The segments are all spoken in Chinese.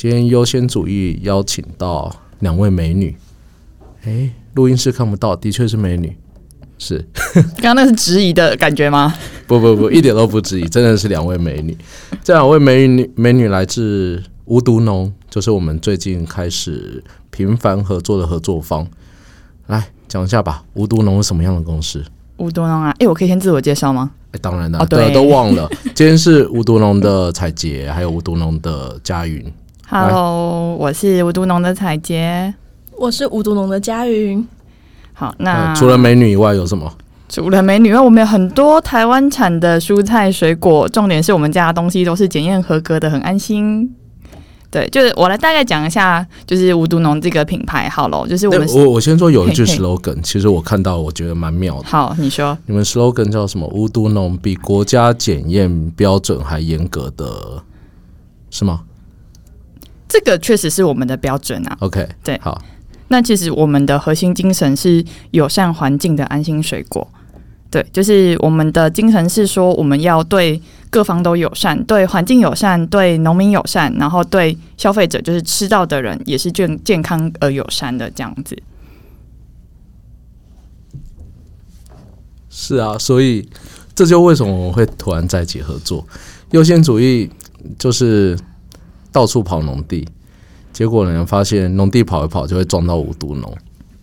今天优先主义邀请到两位美女，诶，录音室看不到，的确是美女，是刚刚那是质疑的感觉吗？不不不，一点都不质疑，真的是两位美女。这两位美女美女来自无毒农，就是我们最近开始频繁合作的合作方。来讲一下吧，无毒农是什么样的公司？无毒农啊，哎，我可以先自我介绍吗？哎，当然了，哦对都忘了。今天是无毒农的彩杰，还有无毒农的佳云。Hello，我是无毒农的彩杰。我是无毒农的佳云，好，那呃除了美女以外，有什么？除了美女，因为我们有很多台湾产的蔬菜水果，重点是我们家的东西都是检验合格的，很安心。对，就是我来大概讲一下，就是无毒农这个品牌好了，就是我们那我我先说有一句嘿嘿 slogan，其实我看到我觉得蛮妙的。好，你说你们 slogan 叫什么？无毒农比国家检验标准还严格的，是吗这个确实是我们的标准啊。？OK，对好，那其实我们的核心精神是友善环境的安心水果。对，就是我们的精神是说，我们要对各方都友善，对环境友善，对农民友善，然后对消费者，就是吃到的人也是健健康而友善的这样子。是啊，所以这就为什么我们会突然在一起合作。优先主义就是到处跑农地，结果呢发现农地跑一跑就会撞到无毒农，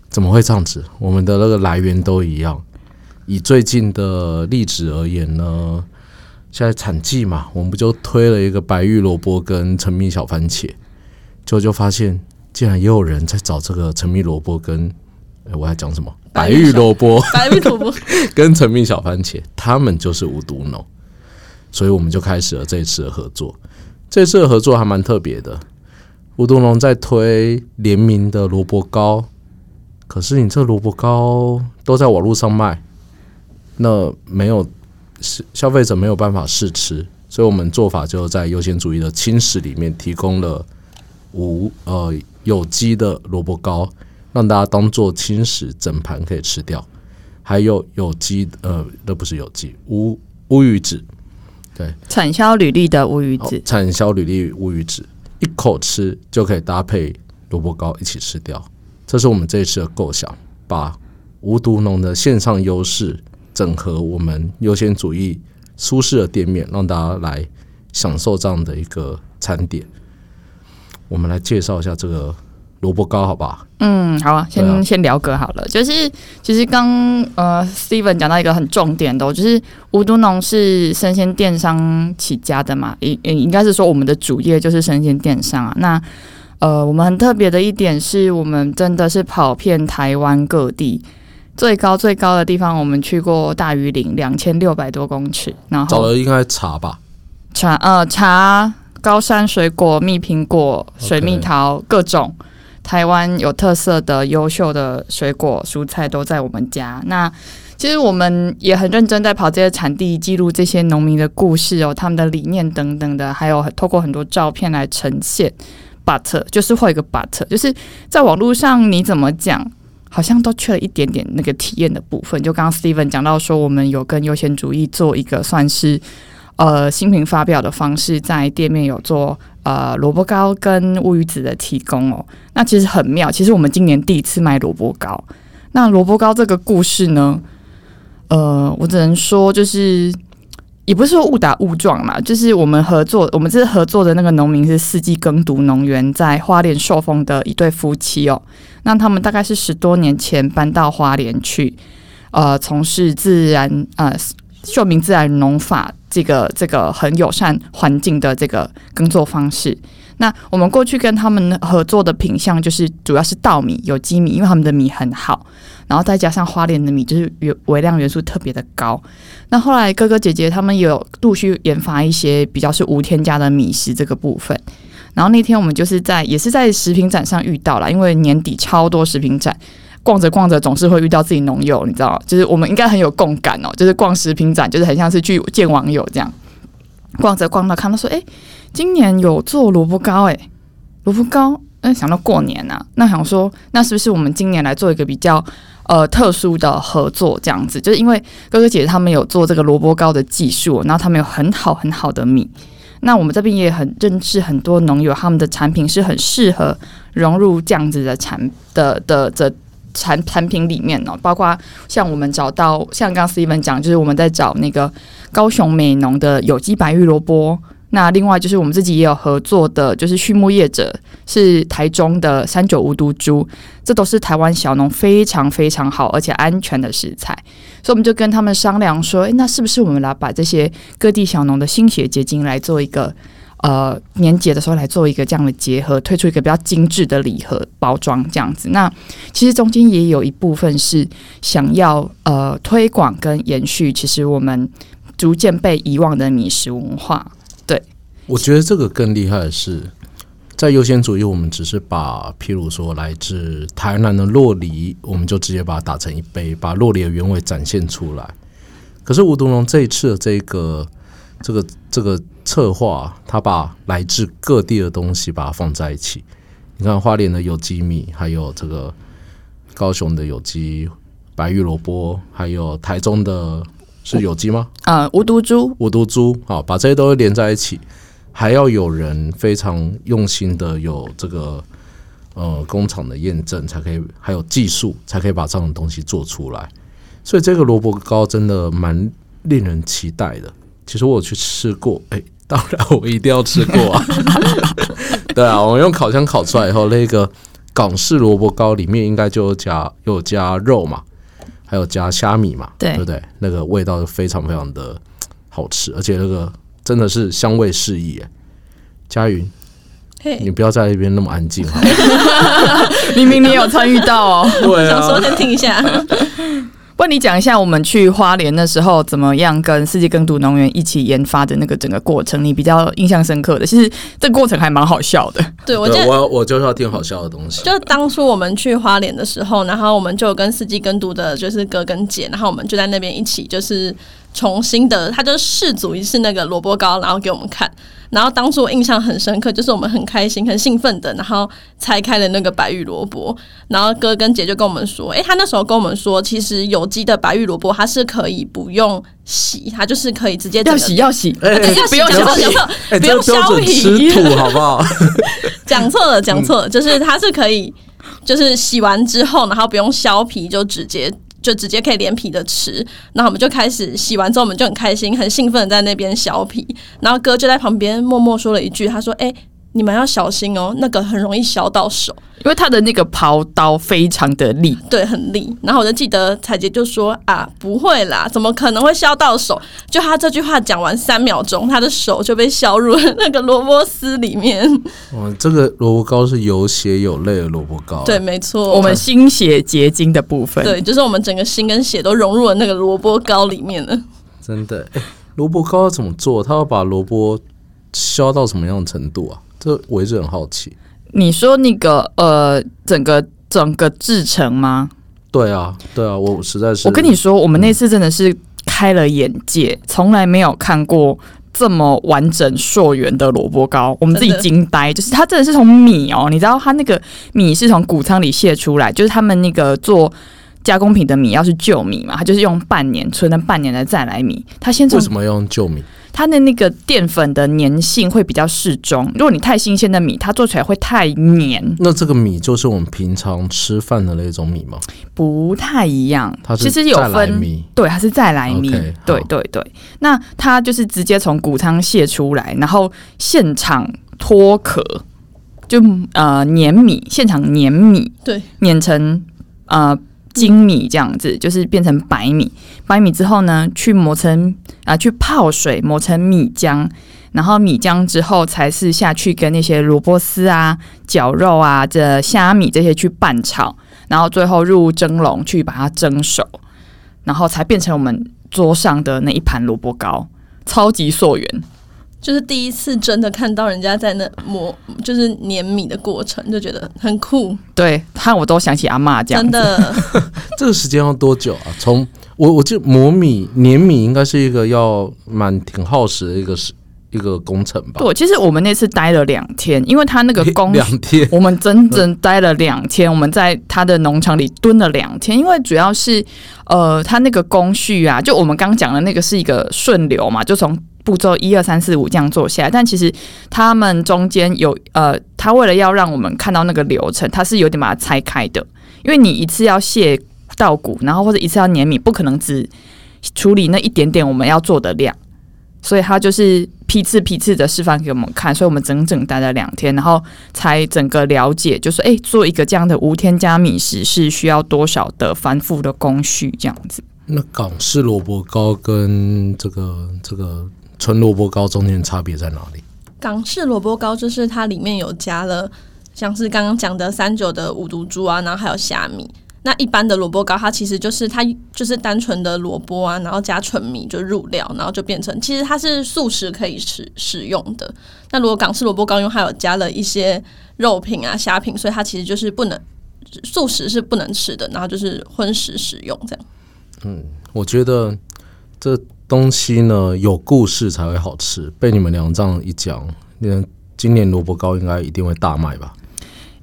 怎么会这样子？我们的那个来源都一样。以最近的例子而言呢，现在产季嘛，我们不就推了一个白玉萝卜跟陈米小番茄，结果就发现竟然也有人在找这个陈米萝卜跟，哎，我还讲什么？白玉萝卜。白玉萝卜，跟陈命小番茄，他们就是无毒农，所以我们就开始了这一次的合作。这次的合作还蛮特别的，无毒龙在推联名的萝卜糕，可是你这萝卜糕都在网络上卖，那没有是消费者没有办法试吃，所以我们做法就在优先主义的轻食里面提供了无呃有机的萝卜糕，让大家当做轻食整盘可以吃掉。还有有机呃，那不是有机乌乌鱼子，产销履历的乌鱼哦子，产销履历乌鱼子，一口吃就可以搭配萝卜糕一起吃掉。这是我们这一次的构想，把无毒农的线上优势整合我们优先主义舒适的店面，让大家来享受这样的一个餐点。我们来介绍一下这个萝卜糕，好吧？嗯，好啊，先、啊先聊个好了。就是其实刚呃，Steven 讲到一个很重点的哦、就是吴都农是生鲜电商起家的嘛，应应该是说我们的主业就是生鲜电商啊。那呃，我们很特别的一点是我们真的是跑遍台湾各地。最高最高的地方，我们去过大屿岭，两千六百多公尺，然后找了应该茶吧？茶呃茶、高山水果、蜜苹果、水蜜桃各种台湾有特色的优秀的水果蔬菜都在我们家。那其实我们也很认真在跑这些产地，记录这些农民的故事哦，他们的理念等等的，还有透过很多照片来呈现。but 就是会有一个 but，就是在网络上你怎么讲，好像都缺了一点点那个体验的部分。就刚刚 Steven 讲到说，我们有跟优先主义做一个算是呃新品发表的方式，在店面有做呃萝卜糕跟乌鱼子的提供哦。那其实很妙，其实我们今年第一次卖萝卜糕。那萝卜糕这个故事呢，呃，我只能说就是。也不是说误打误撞嘛，就是我们合作，我们这次合作的那个农民是四季耕读农园，在花莲寿丰的一对夫妻哦。那他们大概是十多年前搬到花莲去，呃，从事自然呃秀明自然农法这个这个很友善环境的这个耕作方式。那我们过去跟他们合作的品相就是主要是稻米、有机米，因为他们的米很好，然后再加上花莲的米就是元微量元素特别的高。那后来哥哥姐姐他们有陆续研发一些比较是无添加的米食这个部分。然后那天我们就是在也是在食品展上遇到了，因为年底超多食品展，逛着逛着总是会遇到自己农友，你知道，就是我们应该很有共感哦，就是逛食品展就是很像是去见网友这样，逛着逛着看到说，哎，今年有做萝卜糕，哎，萝卜糕，嗯，想到过年啊，那想说，那是不是我们今年来做一个比较呃特殊的合作，这样子，就是因为哥哥姐姐他们有做这个萝卜糕的技术，然后他们有很好很好的米。那我们这边也很认识很多农友，他们的产品是很适合融入这样子的产的的的产产品里面哦，包括像我们找到像刚刚 Steven 讲，就是我们在找那个高雄美农的有机白玉萝卜。那另外就是我们自己也有合作的，就是畜牧业者是台中的三九无毒猪，这都是台湾小农非常非常好而且安全的食材，所以我们就跟他们商量说，诶，那是不是我们来把这些各地小农的心血结晶来做一个呃年节的时候来做一个这样的结合，推出一个比较精致的礼盒包装这样子。那其实中间也有一部分是想要呃推广跟延续，其实我们逐渐被遗忘的米食文化。对我觉得这个更厉害的是，在优先主义，我们只是把譬如说来自台南的洛梨，我们就直接把它打成一杯，把洛梨的原味展现出来。可是吴东龙这一次的这个这个这个策划，他把来自各地的东西把它放在一起。你看花莲的有机米，还有这个高雄的有机白玉萝卜，还有台中的是有机吗？呃，无毒猪，无毒猪，好，把这些都连在一起。还要有人非常用心的有这个呃工厂的验证，才可以还有技术，才可以把这样的东西做出来。所以这个萝卜糕真的蛮令人期待的。其实我有去吃过，哎，当然我一定要吃过啊。对啊，我用烤箱烤出来以后，那个港式萝卜糕里面应该就加有加肉嘛，还有加虾米嘛，对不对？那个味道非常非常的好吃，而且那个。真的是香味适宜哎，佳云，你不要在那边那么安静哈。明明你有参与到哦，对啊，想说先听一下。问你讲一下，我们去花莲的时候怎么样跟世界耕读农园一起研发的那个整个过程，你比较印象深刻的？其实这个过程还蛮好笑的。对我，得我我就是要听好笑的东西。就当初我们去花莲的时候，然后我们就跟四季耕读的，就是哥跟姐，然后我们就在那边一起，就是。重新的，他就试煮一次那个萝卜糕，然后给我们看。然后当初我印象很深刻，就是我们很开心、很兴奋的，然后拆开了那个白玉萝卜。然后哥跟姐就跟我们说：“诶，他那时候跟我们说，其实有机的白玉萝卜它是可以不用洗，它就是可以直接要洗要洗，不用消洗，不用削皮，土好不好？讲错了，讲错了，就是它是可以，就是洗完之后，然后不用削皮，就直接。”就直接可以连皮的吃，然后我们就开始洗完之后，我们就很开心、很兴奋的在那边削皮，然后哥就在旁边默默说了一句：“他说，哎。”你们要小心哦，那个很容易削到手，因为他的那个刨刀非常的利，对，很利。然后我就记得彩杰就说啊，不会啦，怎么可能会削到手？就他这句话讲完三秒钟，他的手就被削入了那个萝卜丝里面。哇，这个萝卜糕是有血有泪的萝卜糕，对，没错，我们心血结晶的部分，对，就是我们整个心跟血都融入了那个萝卜糕里面了。真的，哎，萝卜糕要怎么做？他要把萝卜削到什么样的程度啊？这我一直很好奇。你说那个呃，整个整个制成吗？对啊，对啊，我实在是。我跟你说，我们那次真的是开了眼界，从来没有看过这么完整溯源的萝卜糕，我们自己惊呆。就是它真的是从米哦，你知道它那个米是从谷仓里卸出来，就是他们那个做加工品的米，要是旧米嘛，它就是用半年存了半年的再来米。它先为什么要用旧米？它的那个淀粉的粘性会比较适中。如果你太新鲜的米，它做起来会太黏。那这个米就是我们平常吃饭的那种米吗？不太一样，它其实有分米，对，它是再来米，对对对。那它就是直接从谷仓卸出来，然后现场脱壳，就呃碾米，现场碾米，对，碾成呃。精米这样子，就是变成白米。白米之后呢，去磨成啊，去泡水磨成米浆，然后米浆之后才是下去跟那些萝卜丝啊、绞肉啊、这虾米这些去拌炒，然后最后入蒸笼去把它蒸熟，然后才变成我们桌上的那一盘萝卜糕，超级溯源。就是第一次真的看到人家在那磨，就是碾米的过程，就觉得很酷。对，看我都想起阿妈这样。真的，这个时间要多久啊？从我我记得磨米碾米，应该是一个要蛮挺耗时的一个是一个工程吧？对，其实我们那次待了两天，因为他那个工两天，我们整整待了两天。我们在他的农场里蹲了两天，因为主要是呃，他那个工序啊，就我们刚讲的那个是一个顺流嘛，就从。步骤一二三四五这样做下来，但其实他们中间有呃，他为了要让我们看到那个流程，他是有点把它拆开的，因为你一次要卸稻谷，然后或者一次要碾米，不可能只处理那一点点我们要做的量，所以他就是批次批次的示范给我们看，所以我们整整待了两天，然后才整个了解，就是诶，做一个这样的无添加米食是需要多少的繁复的工序这样子。那港式萝卜糕跟这个这个纯萝卜糕中间差别在哪里？港式萝卜糕就是它里面有加了像是刚刚讲的三九的五毒猪啊，然后还有虾米。那一般的萝卜糕，它其实就是它就是单纯的萝卜啊，然后加纯米就入料，然后就变成其实它是素食可以使使用的。那如果港式萝卜糕，因为它有加了一些肉品啊、虾品，所以它其实就是不能素食是不能吃的，然后就是荤食使用这样。嗯，我觉得这东西呢有故事才会好吃。被你们两这样一讲，那今年萝卜糕应该一定会大卖吧？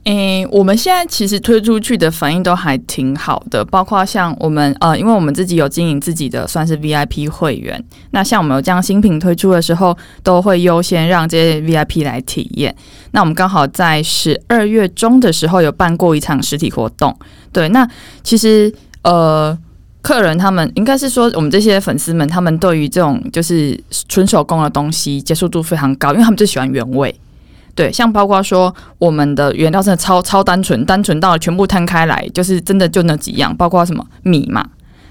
诶，我们现在其实推出去的反应都还挺好的，包括像我们呃，因为我们自己有经营自己的算是 VIP 会员，那像我们有这样新品推出的时候，都会优先让这些 VIP 来体验。那我们刚好在十二月中的时候有办过一场实体活动，对，那其实呃。客人他们应该是说，我们这些粉丝们，他们对于这种就是纯手工的东西接受度非常高，因为他们最喜欢原味。对，像包括说我们的原料真的超超单纯，单纯到全部摊开来，就是真的就那几样，包括什么米嘛，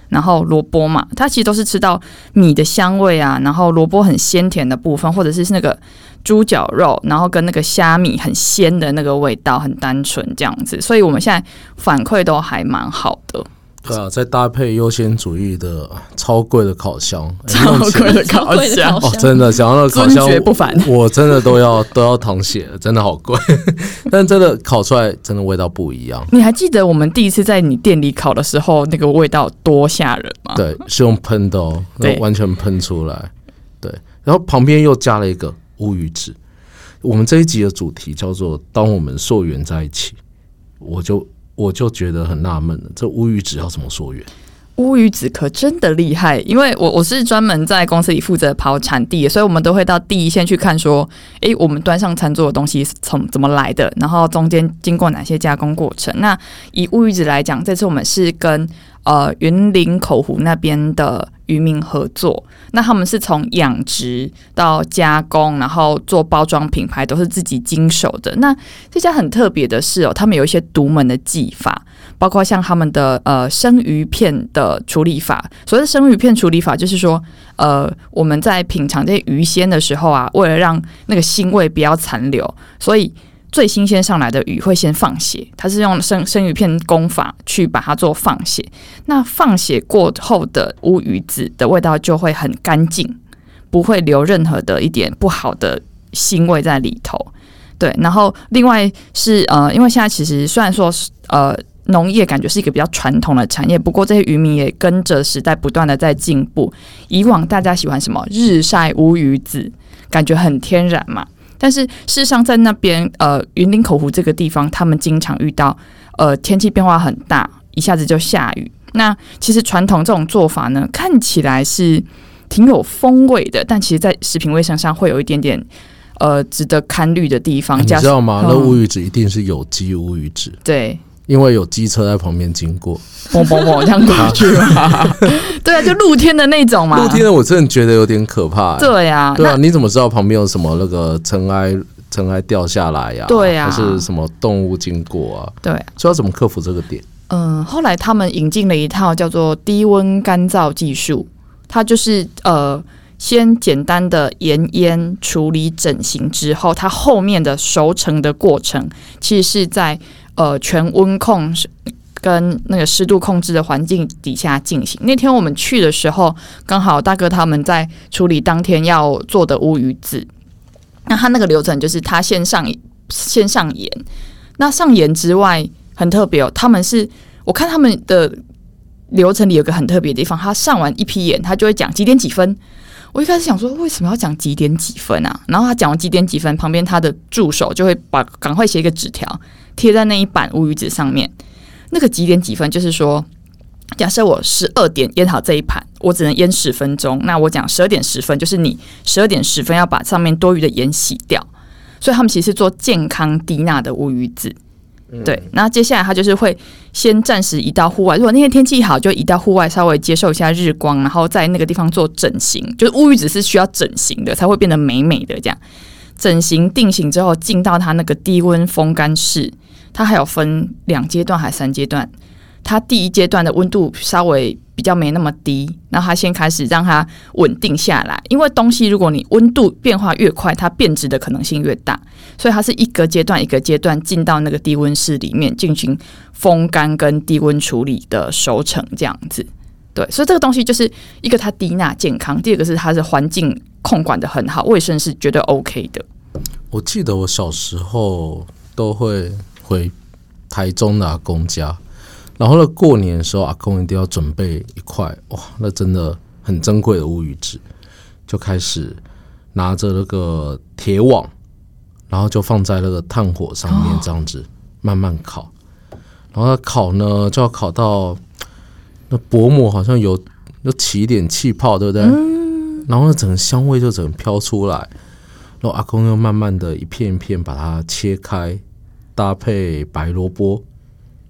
然后萝卜嘛，它其实都是吃到米的香味啊，然后萝卜很鲜甜的部分，或者是那个猪脚肉，然后跟那个虾米很鲜的那个味道，很单纯这样子，所以我们现在反馈都还蛮好的。对啊，再搭配优先主义的超贵的烤箱，超贵的烤箱哦，真的想要那个烤箱不凡，我真的都要都要淌血了，真的好贵，但真的烤出来真的味道不一样。你还记得我们第一次在你店里烤的时候，那个味道多吓人吗？对，是用喷的哦，完全喷出来。对，然后旁边又加了一个乌鱼子。我们这一集的主题叫做“当我们溯源在一起”，我就。我就觉得很纳闷了，这乌鱼子要怎么溯源？乌鱼子可真的厉害，因为我我是专门在公司里负责跑产地，所以我们都会到第一线去看，说，诶，我们端上餐桌的东西是从怎么来的，然后中间经过哪些加工过程。那以乌鱼子来讲，这次我们是跟呃云林口湖那边的渔民合作，那他们是从养殖到加工，然后做包装品牌，都是自己经手的。那这家很特别的是哦，他们有一些独门的技法。包括像他们的呃生鱼片的处理法，所谓的生鱼片处理法，就是说，呃，我们在品尝这些鱼鲜的时候啊，为了让那个腥味不要残留，所以最新鲜上来的鱼会先放血，它是用生生鱼片工法去把它做放血。那放血过后的乌鱼子的味道就会很干净，不会留任何的一点不好的腥味在里头。对，然后另外是呃，因为现在其实虽然说呃。农业感觉是一个比较传统的产业，不过这些渔民也跟着时代不断的在进步。以往大家喜欢什么日晒乌鱼子，感觉很天然嘛。但是事实上，在那边呃云林口湖这个地方，他们经常遇到呃天气变化很大，一下子就下雨。那其实传统这种做法呢，看起来是挺有风味的，但其实在食品卫生上会有一点点呃值得堪虑的地方。你知道吗？那乌鱼子一定是有机乌鱼子。对。因为有机车在旁边经过，嘣嘣嘣这样过去嘛？对啊，就露天的那种嘛。露天的我真的觉得有点可怕。对啊，对啊，你怎么知道旁边有什么那个尘埃尘埃掉下来呀？对啊，还是什么动物经过啊？对，所以要怎么克服这个点？嗯，后来他们引进了一套叫做低温干燥技术，它就是呃，先简单的盐腌处理整形之后，它后面的熟成的过程其实是在。呃，全温控跟那个湿度控制的环境底下进行。那天我们去的时候，刚好大哥他们在处理当天要做的乌鱼子。那他那个流程就是他先上先上盐，那上盐之外很特别哦。他们是我看他们的流程里有个很特别的地方，他上完一批盐，他就会讲几点几分。我一开始想说为什么要讲几点几分啊？然后他讲完几点几分，旁边他的助手就会把赶快写一个纸条。贴在那一板乌鱼子上面，那个几点几分，就是说假设我十二点腌好这一盘，我只能腌十分钟。那我讲十二点十分，就是你十二点十分要把上面多余的盐洗掉。所以他们其实做健康低钠的乌鱼子。对，那接下来他就是会先暂时移到户外。如果那天天气好，就移到户外稍微接受一下日光，然后在那个地方做整形。就是乌鱼子是需要整形的，才会变得美美的这样。整形定型之后，进到它那个低温风干室，它还有分两阶段还是三阶段？它第一阶段的温度稍微比较没那么低，然后它先开始让它稳定下来。因为东西如果你温度变化越快，它变质的可能性越大，所以它是一个阶段一个阶段进到那个低温室里面进行风干跟低温处理的熟成这样子。对，所以这个东西就是一个它低钠健康，第二个是它的环境控管的很好，卫生是绝对 OK 的。我记得我小时候都会回台中的阿公家。然后呢，过年的时候，阿公一定要准备一块哇，那真的很珍贵的乌鱼子，就开始拿着那个铁网，然后就放在那个炭火上面，这样子慢慢烤。然后烤呢，就要烤到那薄膜好像有有起一点气泡，对不对？然后呢整个香味就整个飘出来。然后阿公又慢慢的一片一片把它切开，搭配白萝卜。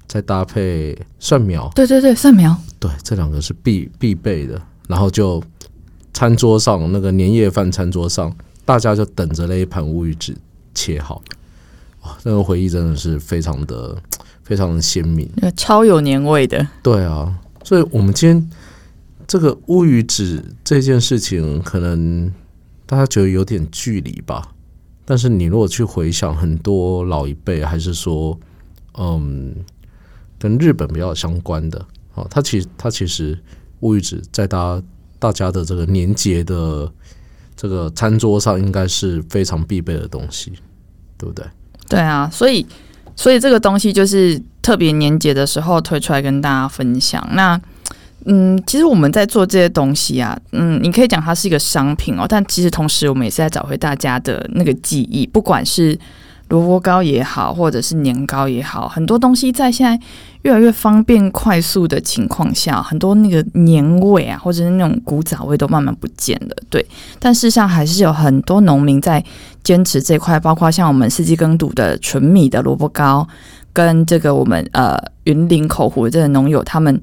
再搭配蒜苗，对对对，蒜苗，对，这两个是必必备的。然后就餐桌上那个年夜饭餐桌上，大家就等着那一盘乌鱼子切好。哇，那个回忆真的是非常的非常的鲜明，超有年味的。对啊，所以我们今天这个乌鱼子这件事情，可能大家觉得有点距离吧。但是你如果去回想，很多老一辈还是说，嗯。跟日本比较相关的，哦，它其实它其实乌鱼子在大大家的这个年节的这个餐桌上，应该是非常必备的东西，对不对？对啊，所以所以这个东西就是特别年节的时候推出来跟大家分享。那嗯，其实我们在做这些东西啊，嗯，你可以讲它是一个商品哦，但其实同时我们也是在找回大家的那个记忆，不管是。萝卜糕也好，或者是年糕也好，很多东西在现在越来越方便、快速的情况下，很多那个年味啊，或者是那种古早味都慢慢不见了。对，但事实上还是有很多农民在坚持这块，包括像我们四季耕读的纯米的萝卜糕，跟这个我们呃云林口湖的这个农友他们。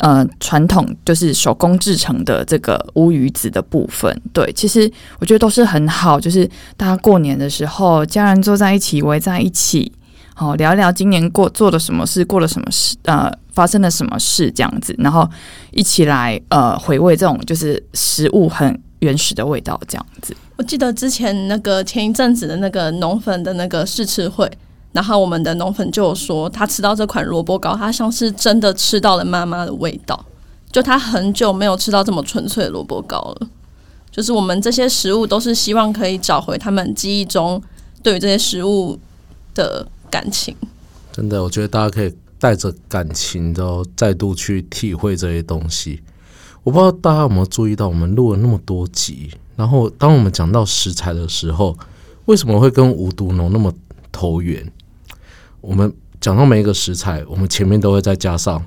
呃，传统就是手工制成的这个乌鱼子的部分，对，其实我觉得都是很好。就是大家过年的时候，家人坐在一起，围在一起，好聊聊今年过做了什么事，过了什么事，呃，发生了什么事这样子，然后一起来呃回味这种就是食物很原始的味道这样子。我记得之前那个前一阵子的那个农粉的那个试吃会。然后我们的农粉就说，他吃到这款萝卜糕，他像是真的吃到了妈妈的味道。就他很久没有吃到这么纯粹的萝卜糕了。就是我们这些食物都是希望可以找回他们记忆中对于这些食物的感情。真的，我觉得大家可以带着感情的再度去体会这些东西。我不知道大家有没有注意到，我们录了那么多集，然后当我们讲到食材的时候，为什么会跟无毒农那么投缘？我们讲到每一个食材，我们前面都会再加上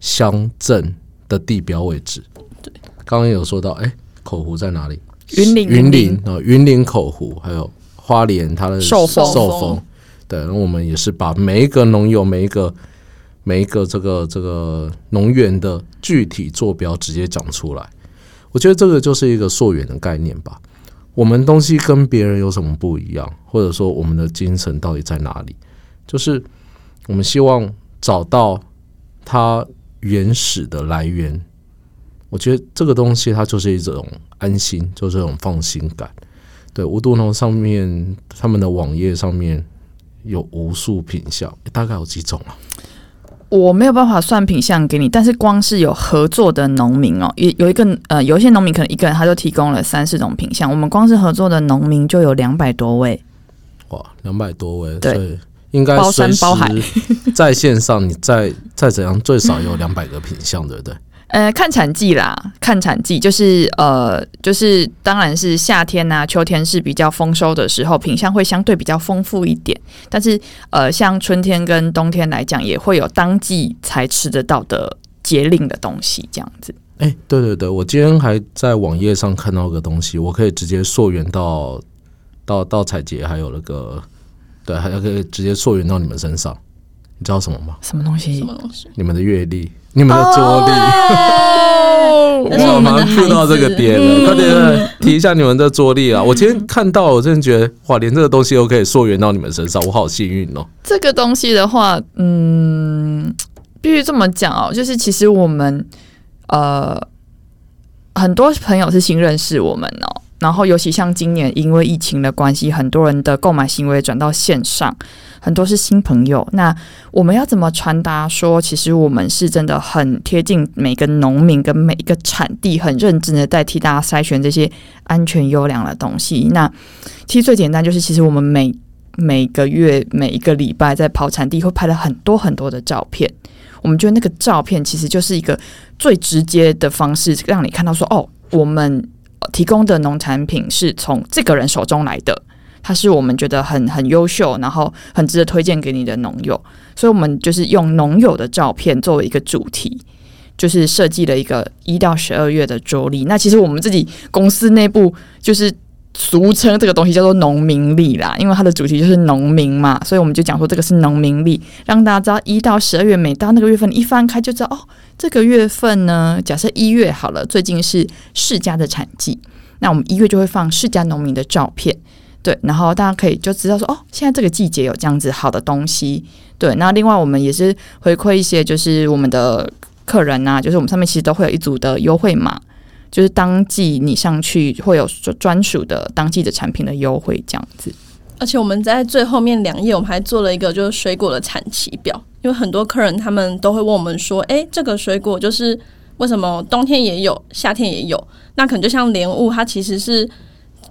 乡镇的地标位置。对，刚刚有说到，哎，口湖在哪里？云林，云林啊，云林口湖，还有花莲，它的寿丰，寿丰。对，然后我们也是把每一个农友、每一个每一个这个这个农园的具体坐标直接讲出来。我觉得这个就是一个溯源的概念吧。我们东西跟别人有什么不一样，或者说我们的精神到底在哪里？就是我们希望找到它原始的来源。我觉得这个东西它就是一种安心，就是一种放心感。对，无毒农上面他们的网页上面有无数品相，大概有几种啊？我没有办法算品相给你，但是光是有合作的农民哦，有有一个呃，有一些农民可能一个人他就提供了三四种品相。我们光是合作的农民就有两百多位。哇，两百多位，对。应该包山包海，在线上你再再怎样，最少有两百个品相，对不对？呃，看产季啦，看产季就是呃，就是当然是夏天呐，秋天是比较丰收的时候，品相会相对比较丰富一点。但是呃，像春天跟冬天来讲，也会有当季才吃得到的节令的东西，这样子。哎，对对对，我今天还在网页上看到个东西，我可以直接溯源到到到采节，还有那个对，还可以直接溯源到你们身上。你知道什么吗？什么东西？什么东西？你们的阅历，你们的桌历。哦 我们的马上触到这个点了，快点提一下你们的桌历啊！我今天看到，我真的觉得哇，连这个东西都可以溯源到你们身上，我好幸运哦。这个东西的话，嗯，必须这么讲哦，就是其实我们呃很多朋友是新认识我们哦，然后尤其像今年因为疫情的关系，很多人的购买行为转到线上，很多是新朋友。那我们要怎么传达说，其实我们是真的很贴近每个农民跟每一个产地，很认真的在替大家筛选这些安全优良的东西。那其实最简单就是，其实我们每每个月每一个礼拜在跑产地会拍了很多很多的照片。我们觉得那个照片其实就是一个最直接的方式，让你看到说，哦，我们提供的农产品是从这个人手中来的，它是我们觉得很很优秀，然后很值得推荐给你的农友。所以，我们就是用农友的照片作为一个主题，就是设计了一个一到十二月的周历。那其实我们自己公司内部就是俗称这个东西叫做农民历啦，因为它的主题就是农民嘛，所以我们就讲说这个是农民历，让大家知道一到十二月每到那个月份，一翻开就知道哦，这个月份呢，假设一月好了，最近是世家的产季，那我们一月就会放世家农民的照片。对，然后大家可以就知道说，哦，现在这个季节有这样子好的东西。对，那另外我们也是回馈一些，就是我们的客人啊，就是我们上面其实都会有一组的优惠码，就是当季你上去会有专属的当季的产品的优惠这样子。而且我们在最后面两页，我们还做了一个就是水果的产期表，因为很多客人他们都会问我们说，诶，这个水果就是为什么冬天也有，夏天也有？那可能就像莲雾，它其实是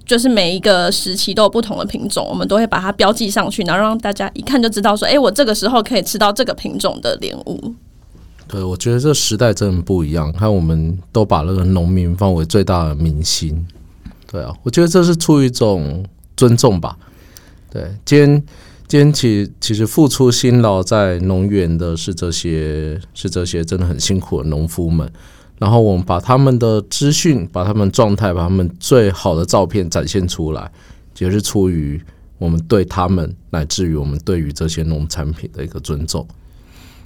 就是每一个时期都有不同的品种，我们都会把它标记上去，然后让大家一看就知道说，诶，我这个时候可以吃到这个品种的莲雾。对，我觉得这时代真的不一样。看，我们都把那个农民放为最大的明星。对啊，我觉得这是出于一种尊重吧。对，今天今天其其实付出辛劳在农园的是这些是这些真的很辛苦的农夫们。然后我们把他们的资讯、把他们状态、把他们最好的照片展现出来，也是出于我们对他们乃至于我们对于这些农产品的一个尊重。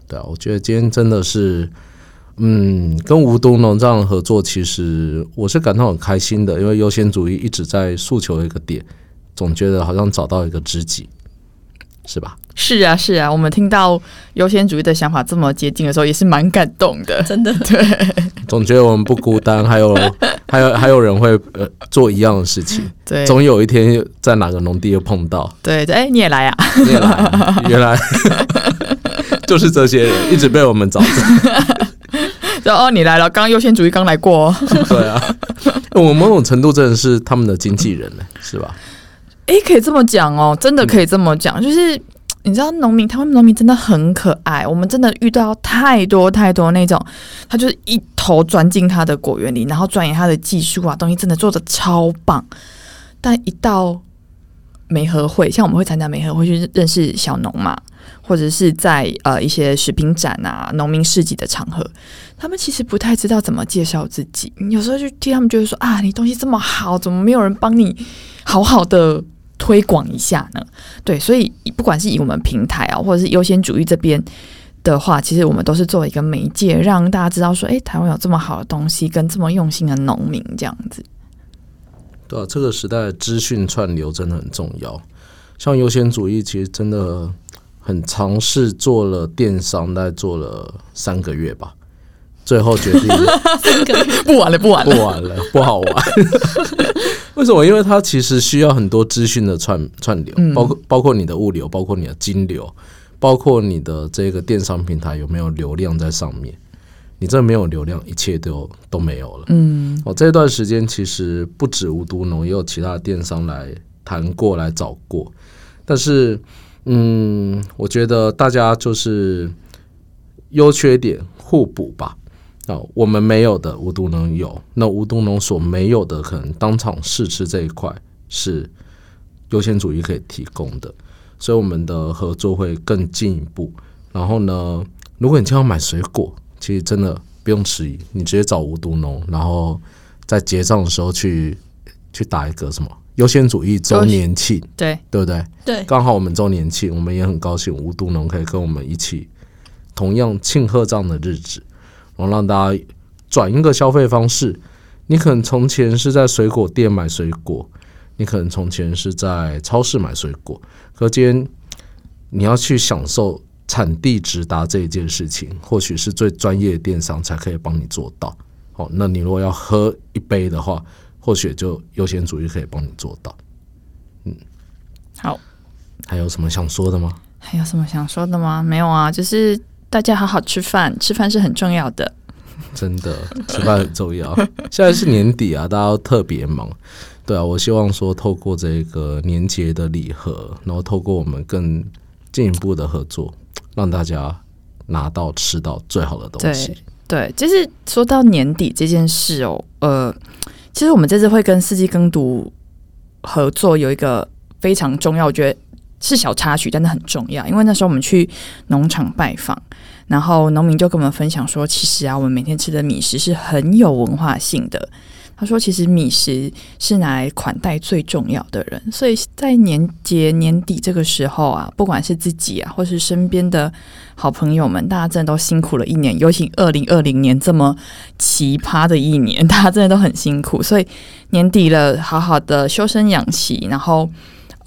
对啊，我觉得今天真的是，嗯，跟吴东农这样合作，其实我是感到很开心的，因为优先主义一直在诉求一个点，总觉得好像找到一个知己，是吧？是啊，是啊，我们听到优先主义的想法这么接近的时候，也是蛮感动的。真的，对总觉得我们不孤单，还有 还有还有人会呃做一样的事情，对，总有一天在哪个农地又碰到，对，对哎，你也来啊？你也来，原来就是这些人一直被我们找着。然后哦，你来了，刚刚优先主义刚来过、哦。对啊，我某种程度真的是他们的经纪人呢，是吧？诶，可以这么讲哦，真的可以这么讲，就是你知道农民，台湾农民真的很可爱，我们真的遇到太多太多那种，他就是一头钻进他的果园里，然后钻研他的技术啊，东西真的做的超棒，但一到媒合会，像我们会参加媒合会去认识小农嘛，或者是在呃一些食品展啊、农民市集的场合，他们其实不太知道怎么介绍自己，有时候就听他们就会说啊，你东西这么好，怎么没有人帮你好好的推广一下呢？对，所以不管是以我们平台啊，或者是优先主义这边的话，其实我们都是作为一个媒介，让大家知道说，诶，台湾有这么好的东西，跟这么用心的农民这样子。对啊，这个时代资讯串流真的很重要。像优先主义，其实真的很尝试做了电商，大概做了三个月吧，最后决定不玩了，不玩了。不玩了，不好玩。为什么？因为它其实需要很多资讯的串串流，包括包括你的物流，包括你的金流，包括你的这个电商平台有没有流量在上面。你这没有流量，一切都都没有了。嗯，哦，这段时间其实不止无毒农，也有其他的电商来谈过来找过，但是，嗯，我觉得大家就是优缺点互补吧。啊，我们没有的无毒农有，那无毒农所没有的，可能当场试吃这一块是优先主义可以提供的，所以我们的合作会更进一步。然后呢，如果你今天要买水果，其实真的不用迟疑，你直接找无毒农，然后在结账的时候去去打一个什么优先主义周年庆，对，对不对？对，刚好我们周年庆，我们也很高兴无毒农可以跟我们一起同样庆贺这样的日子，然后让大家转一个消费方式。你可能从前是在水果店买水果，你可能从前是在超市买水果，可今天你要去享受产地直达这一件事情，或许是最专业的电商才可以帮你做到。好，那你如果要喝一杯的话，或许就优先主义可以帮你做到。嗯好，还有什么想说的吗？还有什么想说的吗？没有啊，就是大家好好吃饭，吃饭是很重要的。真的，吃饭很重要。现在是年底啊，大家都特别忙。对啊，我希望说透过这个年节的礼盒，然后透过我们更进一步的合作，让大家拿到吃到最好的东西。对，就是说到年底这件事哦，呃，其实我们这次会跟四季耕读合作，有一个非常重要，我觉得是小插曲，但是很重要。因为那时候我们去农场拜访，然后农民就跟我们分享说，其实啊，我们每天吃的米食是很有文化性的。他说，其实米食是拿来款待最重要的人，所以在年节年底这个时候啊，不管是自己啊，或是身边的好朋友们，大家真的都辛苦了一年，尤其二零二零年这么奇葩的一年，大家真的都很辛苦，所以年底了，好好的修身养息，然后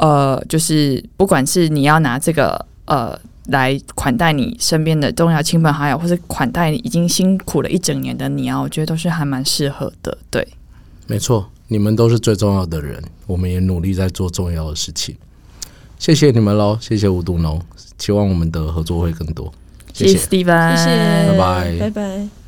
呃，就是不管是你要拿这个呃来款待你身边的重要亲朋好友，或是款待已经辛苦了一整年的你啊，我觉得都是还蛮适合的，对。没错，你们都是最重要的人，我们也努力在做重要的事情。谢谢你们喽，谢谢吴杜农，希望我们的合作会更多。谢谢 Steven，谢谢，拜拜拜拜。